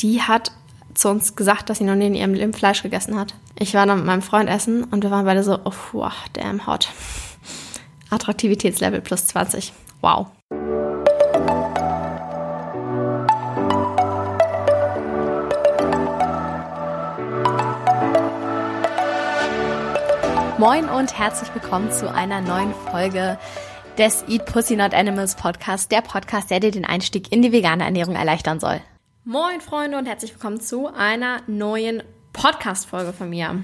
die hat zu uns gesagt, dass sie noch nie in ihrem Leben Fleisch gegessen hat. Ich war dann mit meinem Freund essen und wir waren beide so, oh, wow, damn hot. Attraktivitätslevel plus 20. Wow. Moin und herzlich willkommen zu einer neuen Folge des Eat Pussy Not Animals Podcast, der Podcast, der dir den Einstieg in die vegane Ernährung erleichtern soll. Moin Freunde und herzlich willkommen zu einer neuen Podcast-Folge von mir.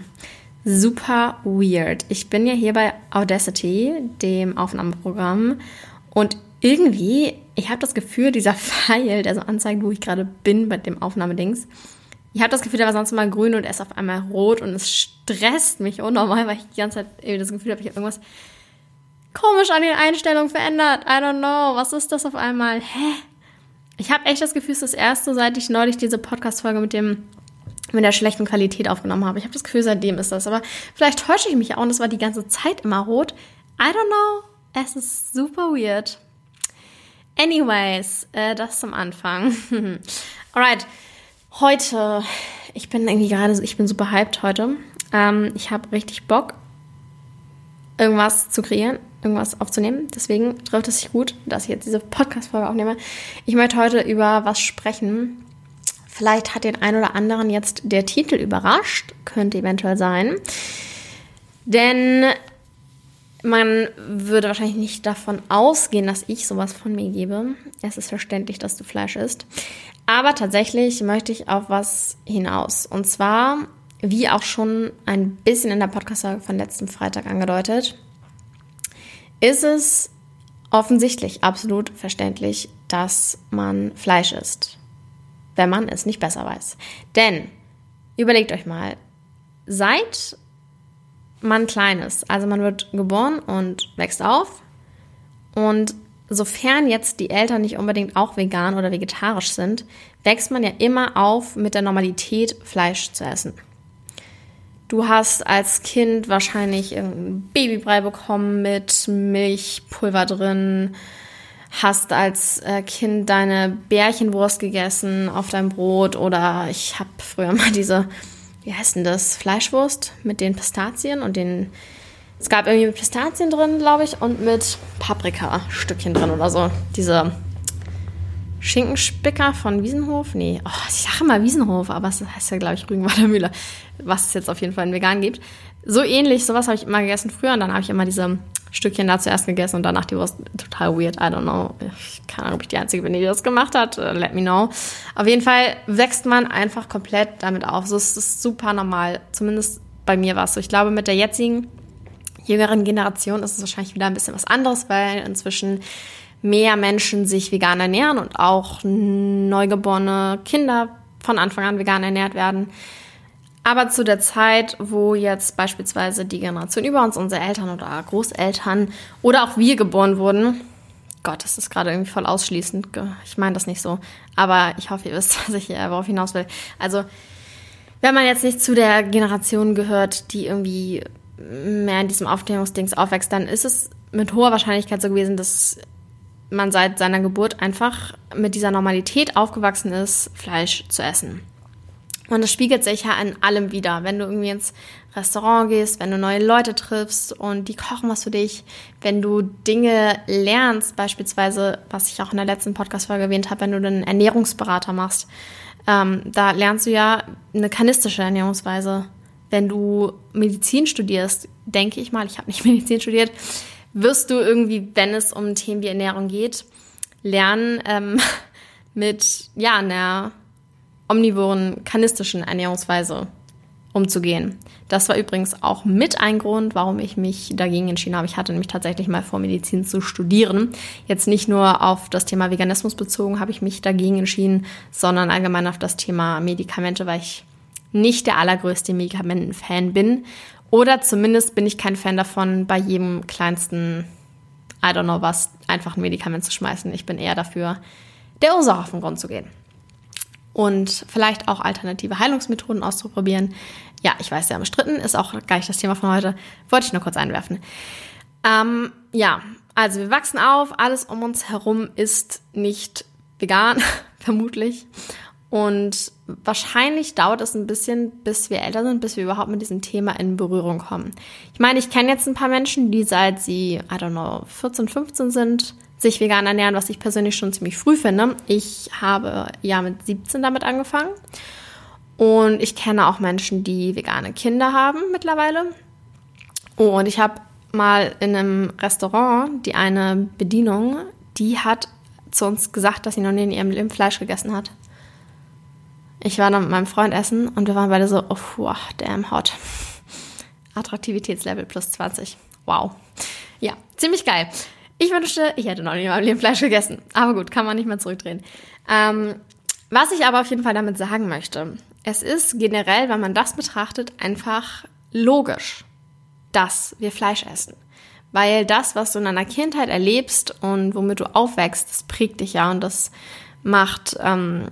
Super weird. Ich bin ja hier bei Audacity, dem Aufnahmeprogramm, und irgendwie, ich habe das Gefühl, dieser Pfeil, der so anzeigt, wo ich gerade bin bei dem Aufnahmedings, ich habe das Gefühl, der war sonst immer grün und er ist auf einmal rot und es stresst mich unnormal, weil ich die ganze Zeit irgendwie das Gefühl habe, ich habe irgendwas komisch an den Einstellungen verändert. I don't know. Was ist das auf einmal? Hä? Ich habe echt das Gefühl, es ist das erste, seit ich neulich diese Podcast-Folge mit dem mit der schlechten Qualität aufgenommen habe. Ich habe das Gefühl, seitdem ist das. Aber vielleicht täusche ich mich auch und es war die ganze Zeit immer rot. I don't know. Es ist super weird. Anyways, äh, das zum Anfang. Alright. Heute, ich bin irgendwie gerade, ich bin super hyped heute. Ähm, ich habe richtig Bock, irgendwas zu kreieren irgendwas aufzunehmen. Deswegen trifft es sich gut, dass ich jetzt diese Podcast-Folge aufnehme. Ich möchte heute über was sprechen. Vielleicht hat den einen oder anderen jetzt der Titel überrascht, könnte eventuell sein. Denn man würde wahrscheinlich nicht davon ausgehen, dass ich sowas von mir gebe. Es ist verständlich, dass du Fleisch isst. Aber tatsächlich möchte ich auf was hinaus. Und zwar, wie auch schon ein bisschen in der Podcast-Folge von letztem Freitag angedeutet, ist es offensichtlich absolut verständlich, dass man Fleisch isst, wenn man es nicht besser weiß. Denn überlegt euch mal, seit man klein ist, also man wird geboren und wächst auf und sofern jetzt die Eltern nicht unbedingt auch vegan oder vegetarisch sind, wächst man ja immer auf mit der Normalität, Fleisch zu essen. Du hast als Kind wahrscheinlich irgendein Babybrei bekommen mit Milchpulver drin, hast als äh, Kind deine Bärchenwurst gegessen auf deinem Brot oder ich habe früher mal diese, wie heißt denn das, Fleischwurst mit den Pistazien und den, es gab irgendwie mit Pistazien drin, glaube ich, und mit Paprikastückchen drin oder so. Diese Schinkenspicker von Wiesenhof. Nee, oh, ich sage immer Wiesenhof, aber es heißt ja, glaube ich, Rügenwalder Mühle, was es jetzt auf jeden Fall in vegan gibt. So ähnlich, sowas habe ich immer gegessen früher und dann habe ich immer diese Stückchen da zuerst gegessen und danach die Wurst. Total weird, I don't know. Ich keine Ahnung, ob ich die Einzige bin, die das gemacht hat. Uh, let me know. Auf jeden Fall wächst man einfach komplett damit auf. So ist es super normal. Zumindest bei mir war es so. Ich glaube, mit der jetzigen jüngeren Generation ist es wahrscheinlich wieder ein bisschen was anderes, weil inzwischen mehr Menschen sich vegan ernähren und auch neugeborene Kinder von Anfang an vegan ernährt werden. Aber zu der Zeit, wo jetzt beispielsweise die Generation über uns, unsere Eltern oder Großeltern oder auch wir geboren wurden, Gott, das ist gerade irgendwie voll ausschließend. Ich meine das nicht so. Aber ich hoffe, ihr wisst, was ich hier worauf hinaus will. Also, wenn man jetzt nicht zu der Generation gehört, die irgendwie mehr in diesem Aufklärungsdings aufwächst, dann ist es mit hoher Wahrscheinlichkeit so gewesen, dass man seit seiner Geburt einfach mit dieser Normalität aufgewachsen ist, Fleisch zu essen. Und das spiegelt sich ja in allem wieder. Wenn du irgendwie ins Restaurant gehst, wenn du neue Leute triffst und die kochen was für dich, wenn du Dinge lernst, beispielsweise, was ich auch in der letzten Podcast-Folge erwähnt habe, wenn du einen Ernährungsberater machst, ähm, da lernst du ja eine kanistische Ernährungsweise. Wenn du Medizin studierst, denke ich mal, ich habe nicht Medizin studiert, wirst du irgendwie, wenn es um Themen wie Ernährung geht, lernen, ähm, mit ja, einer omnivoren, kanistischen Ernährungsweise umzugehen. Das war übrigens auch mit ein Grund, warum ich mich dagegen entschieden habe. Ich hatte nämlich tatsächlich mal vor, Medizin zu studieren. Jetzt nicht nur auf das Thema Veganismus bezogen habe ich mich dagegen entschieden, sondern allgemein auf das Thema Medikamente, weil ich nicht der allergrößte Medikamenten-Fan bin oder zumindest bin ich kein Fan davon, bei jedem kleinsten, I don't know was, einfach ein Medikament zu schmeißen. Ich bin eher dafür, der Ursache auf den Grund zu gehen. Und vielleicht auch alternative Heilungsmethoden auszuprobieren. Ja, ich weiß, sehr umstritten, ist auch gar nicht das Thema von heute. Wollte ich nur kurz einwerfen. Ähm, ja, also wir wachsen auf, alles um uns herum ist nicht vegan, vermutlich. Und wahrscheinlich dauert es ein bisschen, bis wir älter sind, bis wir überhaupt mit diesem Thema in Berührung kommen. Ich meine, ich kenne jetzt ein paar Menschen, die seit sie, I don't know, 14, 15 sind, sich vegan ernähren, was ich persönlich schon ziemlich früh finde. Ich habe ja mit 17 damit angefangen. Und ich kenne auch Menschen, die vegane Kinder haben mittlerweile. Und ich habe mal in einem Restaurant die eine Bedienung, die hat zu uns gesagt, dass sie noch nie in ihrem Leben Fleisch gegessen hat. Ich war dann mit meinem Freund essen und wir waren beide so, oh, wow, damn hot. Attraktivitätslevel plus 20. Wow. Ja, ziemlich geil. Ich wünschte, ich hätte noch nie in meinem Leben Fleisch gegessen. Aber gut, kann man nicht mehr zurückdrehen. Ähm, was ich aber auf jeden Fall damit sagen möchte, es ist generell, wenn man das betrachtet, einfach logisch, dass wir Fleisch essen. Weil das, was du in deiner Kindheit erlebst und womit du aufwächst, das prägt dich ja und das macht ähm,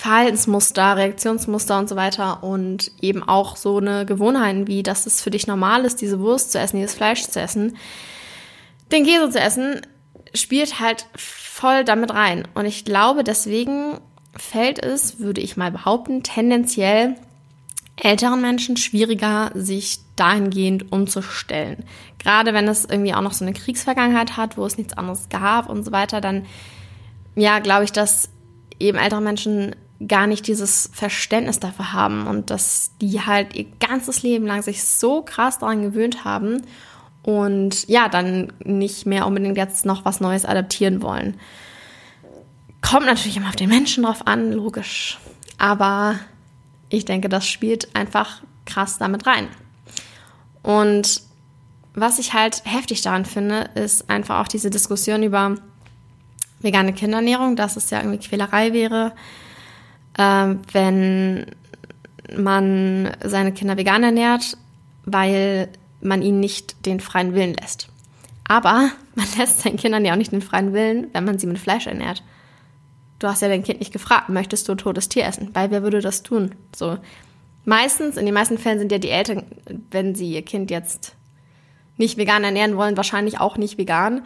Verhaltensmuster, Reaktionsmuster und so weiter und eben auch so eine Gewohnheiten wie, dass es für dich normal ist, diese Wurst zu essen, dieses Fleisch zu essen, den Käse zu essen, spielt halt voll damit rein. Und ich glaube, deswegen fällt es, würde ich mal behaupten, tendenziell älteren Menschen schwieriger, sich dahingehend umzustellen. Gerade wenn es irgendwie auch noch so eine Kriegsvergangenheit hat, wo es nichts anderes gab und so weiter, dann ja, glaube ich, dass eben ältere Menschen gar nicht dieses Verständnis dafür haben und dass die halt ihr ganzes Leben lang sich so krass daran gewöhnt haben und ja, dann nicht mehr unbedingt jetzt noch was Neues adaptieren wollen. Kommt natürlich immer auf den Menschen drauf an, logisch. Aber ich denke, das spielt einfach krass damit rein. Und was ich halt heftig daran finde, ist einfach auch diese Diskussion über vegane Kinderernährung, dass es ja irgendwie Quälerei wäre, äh, wenn man seine Kinder vegan ernährt, weil man ihnen nicht den freien Willen lässt. Aber man lässt seinen Kindern ja auch nicht den freien Willen, wenn man sie mit Fleisch ernährt. Du hast ja dein Kind nicht gefragt, möchtest du ein totes Tier essen? Weil wer würde das tun? So. Meistens, in den meisten Fällen sind ja die Eltern, wenn sie ihr Kind jetzt nicht vegan ernähren wollen, wahrscheinlich auch nicht vegan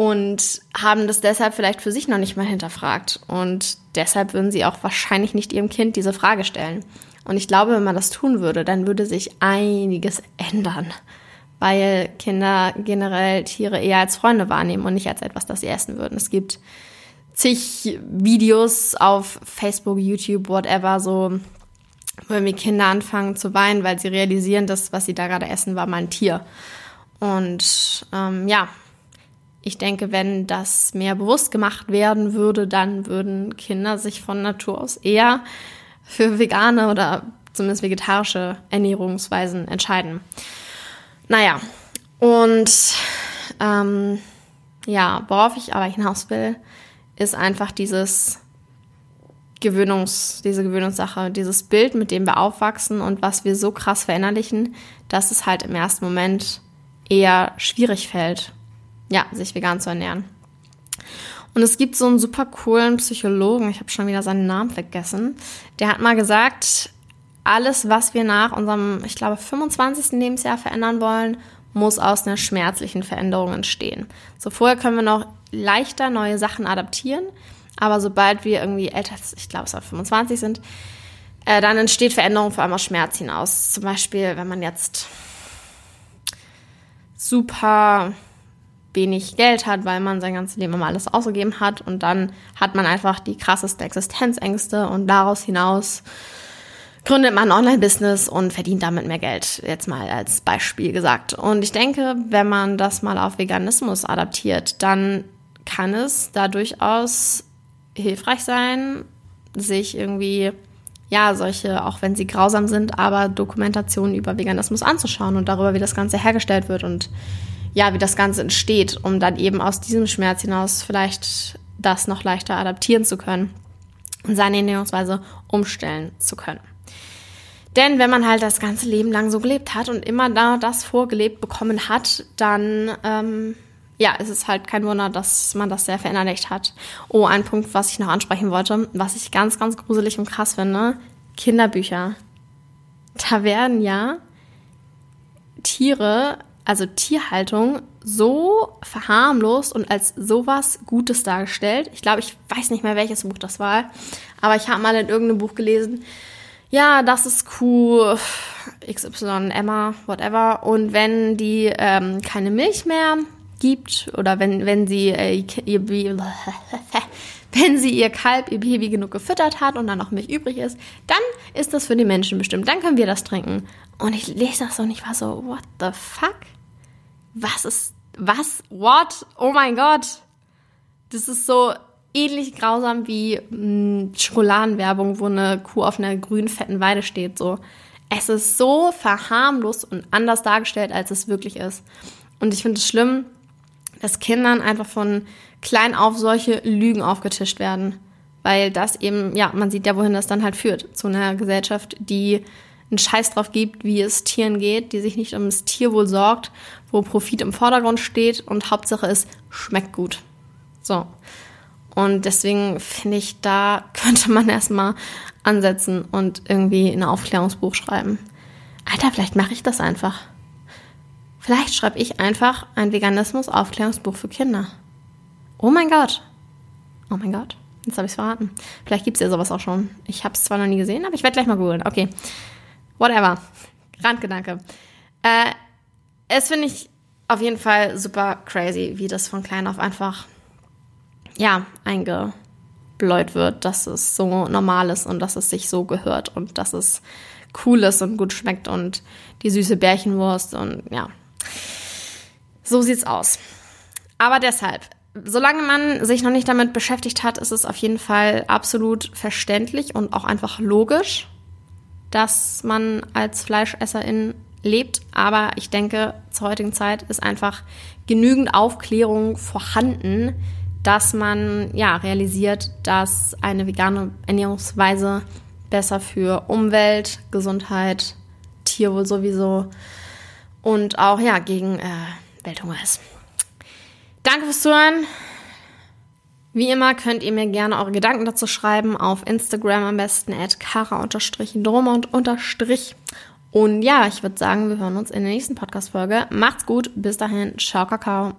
und haben das deshalb vielleicht für sich noch nicht mal hinterfragt. Und deshalb würden sie auch wahrscheinlich nicht ihrem Kind diese Frage stellen. Und ich glaube, wenn man das tun würde, dann würde sich einiges ändern, weil Kinder generell Tiere eher als Freunde wahrnehmen und nicht als etwas, das sie essen würden. Es gibt zig Videos auf Facebook, YouTube, whatever, so, wo irgendwie Kinder anfangen zu weinen, weil sie realisieren, dass was sie da gerade essen, war mal ein Tier. Und ähm, ja, ich denke, wenn das mehr bewusst gemacht werden würde, dann würden Kinder sich von Natur aus eher für vegane oder zumindest vegetarische Ernährungsweisen entscheiden. Naja, und ähm, ja, worauf ich aber hinaus will, ist einfach dieses Gewöhnungs, diese Gewöhnungssache, dieses Bild, mit dem wir aufwachsen und was wir so krass verinnerlichen, dass es halt im ersten Moment eher schwierig fällt, ja, sich vegan zu ernähren. Und es gibt so einen super coolen Psychologen, ich habe schon wieder seinen Namen vergessen, der hat mal gesagt, alles, was wir nach unserem, ich glaube, 25. Lebensjahr verändern wollen, muss aus einer schmerzlichen Veränderung entstehen. So vorher können wir noch leichter neue Sachen adaptieren, aber sobald wir irgendwie älter, ich glaube, es auch 25 sind, äh, dann entsteht Veränderung vor allem aus Schmerz hinaus. Zum Beispiel, wenn man jetzt super wenig Geld hat, weil man sein ganzes Leben immer alles ausgegeben hat und dann hat man einfach die krasseste Existenzängste und daraus hinaus gründet man ein Online-Business und verdient damit mehr Geld, jetzt mal als Beispiel gesagt. Und ich denke, wenn man das mal auf Veganismus adaptiert, dann kann es da durchaus hilfreich sein, sich irgendwie, ja, solche, auch wenn sie grausam sind, aber Dokumentationen über Veganismus anzuschauen und darüber, wie das Ganze hergestellt wird und ja, wie das Ganze entsteht, um dann eben aus diesem Schmerz hinaus vielleicht das noch leichter adaptieren zu können und seine Ernährungsweise umstellen zu können. Denn wenn man halt das ganze Leben lang so gelebt hat und immer da das vorgelebt bekommen hat, dann ähm, ja, ist es halt kein Wunder, dass man das sehr verinnerlicht hat. Oh, ein Punkt, was ich noch ansprechen wollte, was ich ganz, ganz gruselig und krass finde, Kinderbücher. Da werden ja Tiere also Tierhaltung so verharmlost und als sowas Gutes dargestellt. Ich glaube, ich weiß nicht mehr, welches Buch das war, aber ich habe mal in irgendeinem Buch gelesen, ja, das ist cool, XY, Emma, whatever. Und wenn die ähm, keine Milch mehr gibt oder wenn, wenn sie äh, ihr, wenn sie ihr Kalb, ihr Baby genug gefüttert hat und dann noch Milch übrig ist, dann ist das für die Menschen bestimmt. Dann können wir das trinken. Und ich lese das so und ich war so, what the fuck? Was ist, was? What? Oh mein Gott. Das ist so ähnlich grausam wie hm, Schokoladenwerbung, wo eine Kuh auf einer grünen, fetten Weide steht. So. Es ist so verharmlos und anders dargestellt, als es wirklich ist. Und ich finde es schlimm, dass Kindern einfach von klein auf solche Lügen aufgetischt werden. Weil das eben, ja, man sieht ja, wohin das dann halt führt. Zu einer Gesellschaft, die einen Scheiß drauf gibt, wie es Tieren geht, die sich nicht um das Tierwohl sorgt, wo Profit im Vordergrund steht und Hauptsache es schmeckt gut. So. Und deswegen finde ich, da könnte man erstmal ansetzen und irgendwie ein Aufklärungsbuch schreiben. Alter, vielleicht mache ich das einfach. Vielleicht schreibe ich einfach ein Veganismus-Aufklärungsbuch für Kinder. Oh mein Gott. Oh mein Gott. Jetzt habe ich es verraten. Vielleicht gibt es ja sowas auch schon. Ich habe es zwar noch nie gesehen, aber ich werde gleich mal googeln. Okay. Whatever. Randgedanke. Äh, es finde ich auf jeden Fall super crazy, wie das von klein auf einfach, ja, eingebläut wird, dass es so normal ist und dass es sich so gehört und dass es cool ist und gut schmeckt und die süße Bärchenwurst und ja, so sieht's aus. Aber deshalb, solange man sich noch nicht damit beschäftigt hat, ist es auf jeden Fall absolut verständlich und auch einfach logisch, dass man als Fleischesserin lebt. Aber ich denke, zur heutigen Zeit ist einfach genügend Aufklärung vorhanden, dass man ja realisiert, dass eine vegane Ernährungsweise besser für Umwelt, Gesundheit, Tierwohl sowieso und auch ja gegen äh, Welthunger ist. Danke fürs Zuhören. Wie immer könnt ihr mir gerne eure Gedanken dazu schreiben auf Instagram am besten at kara-dromont unterstrich. Und ja, ich würde sagen, wir hören uns in der nächsten Podcast-Folge. Macht's gut, bis dahin, ciao, Kakao.